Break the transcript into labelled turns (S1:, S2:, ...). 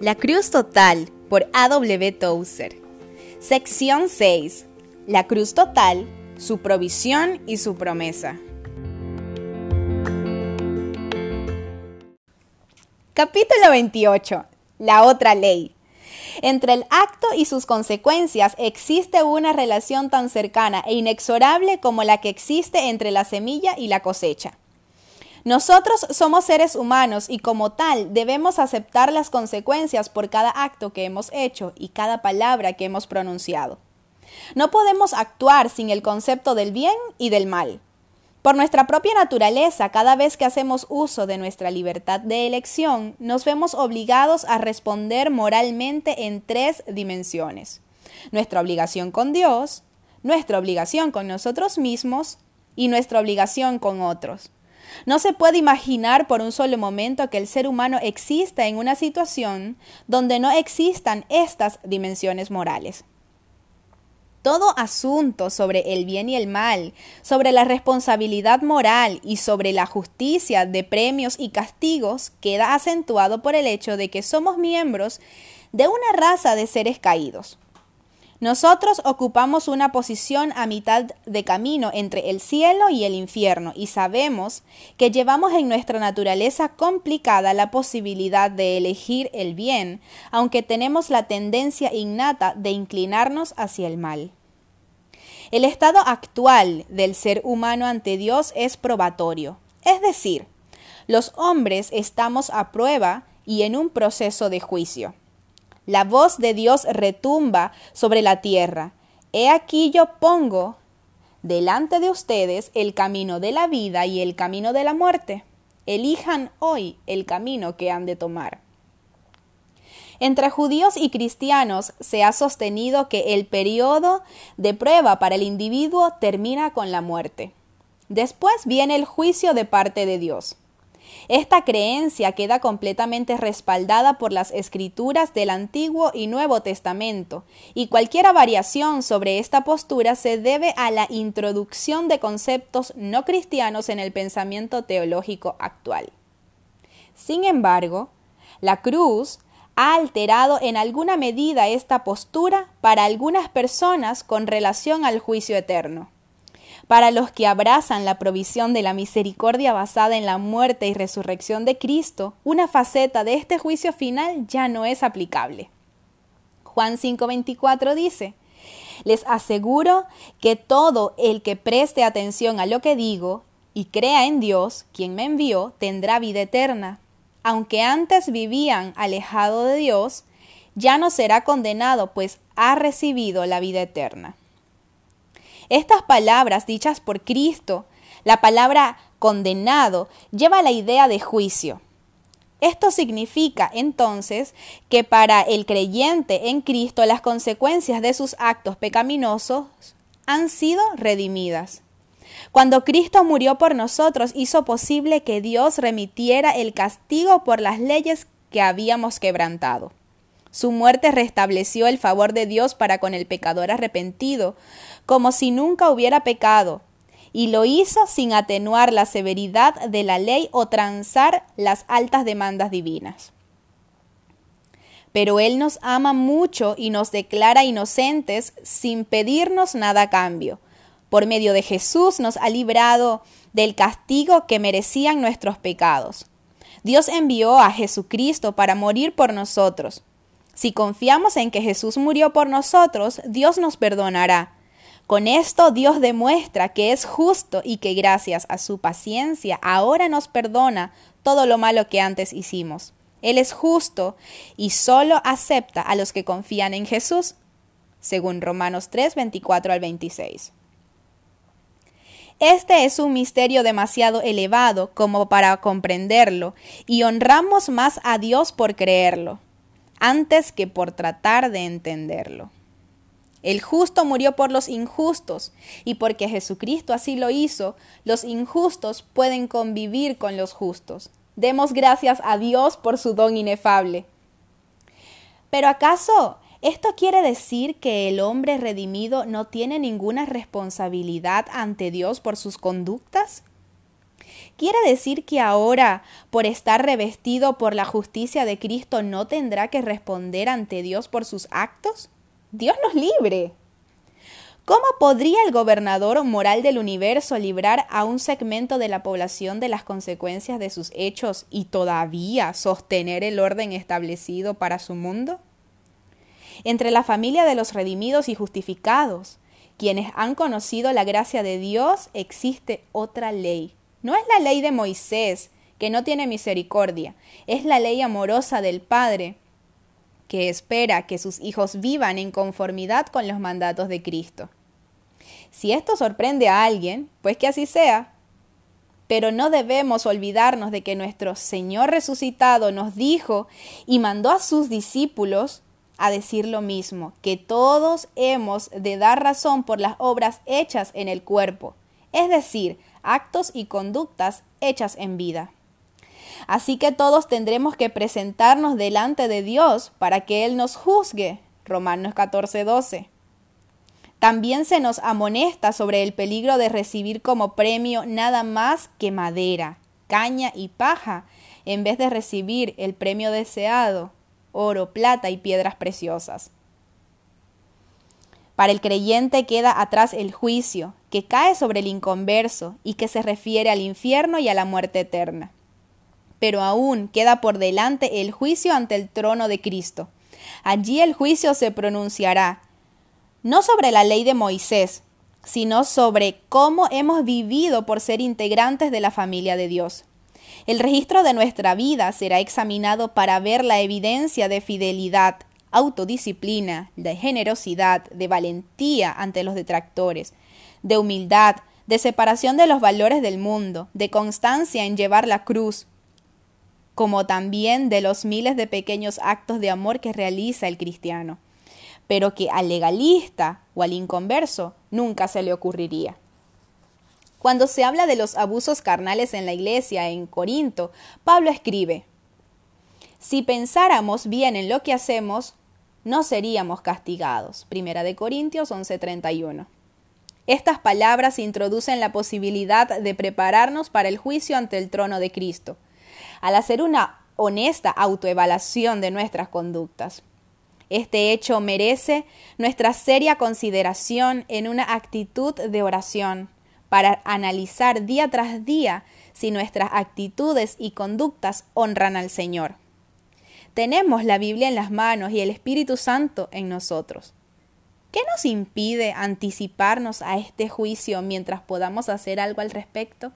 S1: La Cruz Total por A.W. Tozer. Sección 6. La Cruz Total, su provisión y su promesa. Capítulo 28. La otra ley. Entre el acto y sus consecuencias existe una relación tan cercana e inexorable como la que existe entre la semilla y la cosecha. Nosotros somos seres humanos y como tal debemos aceptar las consecuencias por cada acto que hemos hecho y cada palabra que hemos pronunciado. No podemos actuar sin el concepto del bien y del mal. Por nuestra propia naturaleza, cada vez que hacemos uso de nuestra libertad de elección, nos vemos obligados a responder moralmente en tres dimensiones. Nuestra obligación con Dios, nuestra obligación con nosotros mismos y nuestra obligación con otros. No se puede imaginar por un solo momento que el ser humano exista en una situación donde no existan estas dimensiones morales. Todo asunto sobre el bien y el mal, sobre la responsabilidad moral y sobre la justicia de premios y castigos queda acentuado por el hecho de que somos miembros de una raza de seres caídos. Nosotros ocupamos una posición a mitad de camino entre el cielo y el infierno y sabemos que llevamos en nuestra naturaleza complicada la posibilidad de elegir el bien, aunque tenemos la tendencia innata de inclinarnos hacia el mal. El estado actual del ser humano ante Dios es probatorio, es decir, los hombres estamos a prueba y en un proceso de juicio. La voz de Dios retumba sobre la tierra. He aquí yo pongo delante de ustedes el camino de la vida y el camino de la muerte. Elijan hoy el camino que han de tomar. Entre judíos y cristianos se ha sostenido que el periodo de prueba para el individuo termina con la muerte. Después viene el juicio de parte de Dios. Esta creencia queda completamente respaldada por las escrituras del Antiguo y Nuevo Testamento, y cualquier variación sobre esta postura se debe a la introducción de conceptos no cristianos en el pensamiento teológico actual. Sin embargo, la cruz ha alterado en alguna medida esta postura para algunas personas con relación al juicio eterno. Para los que abrazan la provisión de la misericordia basada en la muerte y resurrección de Cristo, una faceta de este juicio final ya no es aplicable. Juan 5:24 dice, Les aseguro que todo el que preste atención a lo que digo y crea en Dios, quien me envió, tendrá vida eterna. Aunque antes vivían alejado de Dios, ya no será condenado, pues ha recibido la vida eterna. Estas palabras dichas por Cristo, la palabra condenado, lleva la idea de juicio. Esto significa entonces que para el creyente en Cristo las consecuencias de sus actos pecaminosos han sido redimidas. Cuando Cristo murió por nosotros, hizo posible que Dios remitiera el castigo por las leyes que habíamos quebrantado. Su muerte restableció el favor de Dios para con el pecador arrepentido, como si nunca hubiera pecado, y lo hizo sin atenuar la severidad de la ley o transar las altas demandas divinas. Pero Él nos ama mucho y nos declara inocentes sin pedirnos nada a cambio. Por medio de Jesús nos ha librado del castigo que merecían nuestros pecados. Dios envió a Jesucristo para morir por nosotros si confiamos en que Jesús murió por nosotros, Dios nos perdonará. Con esto Dios demuestra que es justo y que gracias a su paciencia ahora nos perdona todo lo malo que antes hicimos. Él es justo y solo acepta a los que confían en Jesús, según Romanos 3, 24 al 26. Este es un misterio demasiado elevado como para comprenderlo, y honramos más a Dios por creerlo antes que por tratar de entenderlo. El justo murió por los injustos, y porque Jesucristo así lo hizo, los injustos pueden convivir con los justos. Demos gracias a Dios por su don inefable. Pero ¿acaso esto quiere decir que el hombre redimido no tiene ninguna responsabilidad ante Dios por sus conductas? ¿Quiere decir que ahora, por estar revestido por la justicia de Cristo, no tendrá que responder ante Dios por sus actos? Dios nos libre. ¿Cómo podría el gobernador moral del universo librar a un segmento de la población de las consecuencias de sus hechos y todavía sostener el orden establecido para su mundo? Entre la familia de los redimidos y justificados, quienes han conocido la gracia de Dios, existe otra ley. No es la ley de Moisés, que no tiene misericordia, es la ley amorosa del Padre, que espera que sus hijos vivan en conformidad con los mandatos de Cristo. Si esto sorprende a alguien, pues que así sea. Pero no debemos olvidarnos de que nuestro Señor resucitado nos dijo y mandó a sus discípulos a decir lo mismo, que todos hemos de dar razón por las obras hechas en el cuerpo, es decir, actos y conductas hechas en vida. Así que todos tendremos que presentarnos delante de Dios para que Él nos juzgue. Romanos 14, 12. También se nos amonesta sobre el peligro de recibir como premio nada más que madera, caña y paja, en vez de recibir el premio deseado, oro, plata y piedras preciosas. Para el creyente queda atrás el juicio, que cae sobre el inconverso y que se refiere al infierno y a la muerte eterna pero aún queda por delante el juicio ante el trono de Cristo. Allí el juicio se pronunciará no sobre la ley de Moisés, sino sobre cómo hemos vivido por ser integrantes de la familia de Dios. El registro de nuestra vida será examinado para ver la evidencia de fidelidad, autodisciplina, de generosidad, de valentía ante los detractores, de humildad, de separación de los valores del mundo, de constancia en llevar la cruz, como también de los miles de pequeños actos de amor que realiza el cristiano, pero que al legalista o al inconverso nunca se le ocurriría. Cuando se habla de los abusos carnales en la iglesia en Corinto, Pablo escribe, Si pensáramos bien en lo que hacemos, no seríamos castigados. Primera de Corintios 11:31. Estas palabras introducen la posibilidad de prepararnos para el juicio ante el trono de Cristo al hacer una honesta autoevaluación de nuestras conductas. Este hecho merece nuestra seria consideración en una actitud de oración para analizar día tras día si nuestras actitudes y conductas honran al Señor. Tenemos la Biblia en las manos y el Espíritu Santo en nosotros. ¿Qué nos impide anticiparnos a este juicio mientras podamos hacer algo al respecto?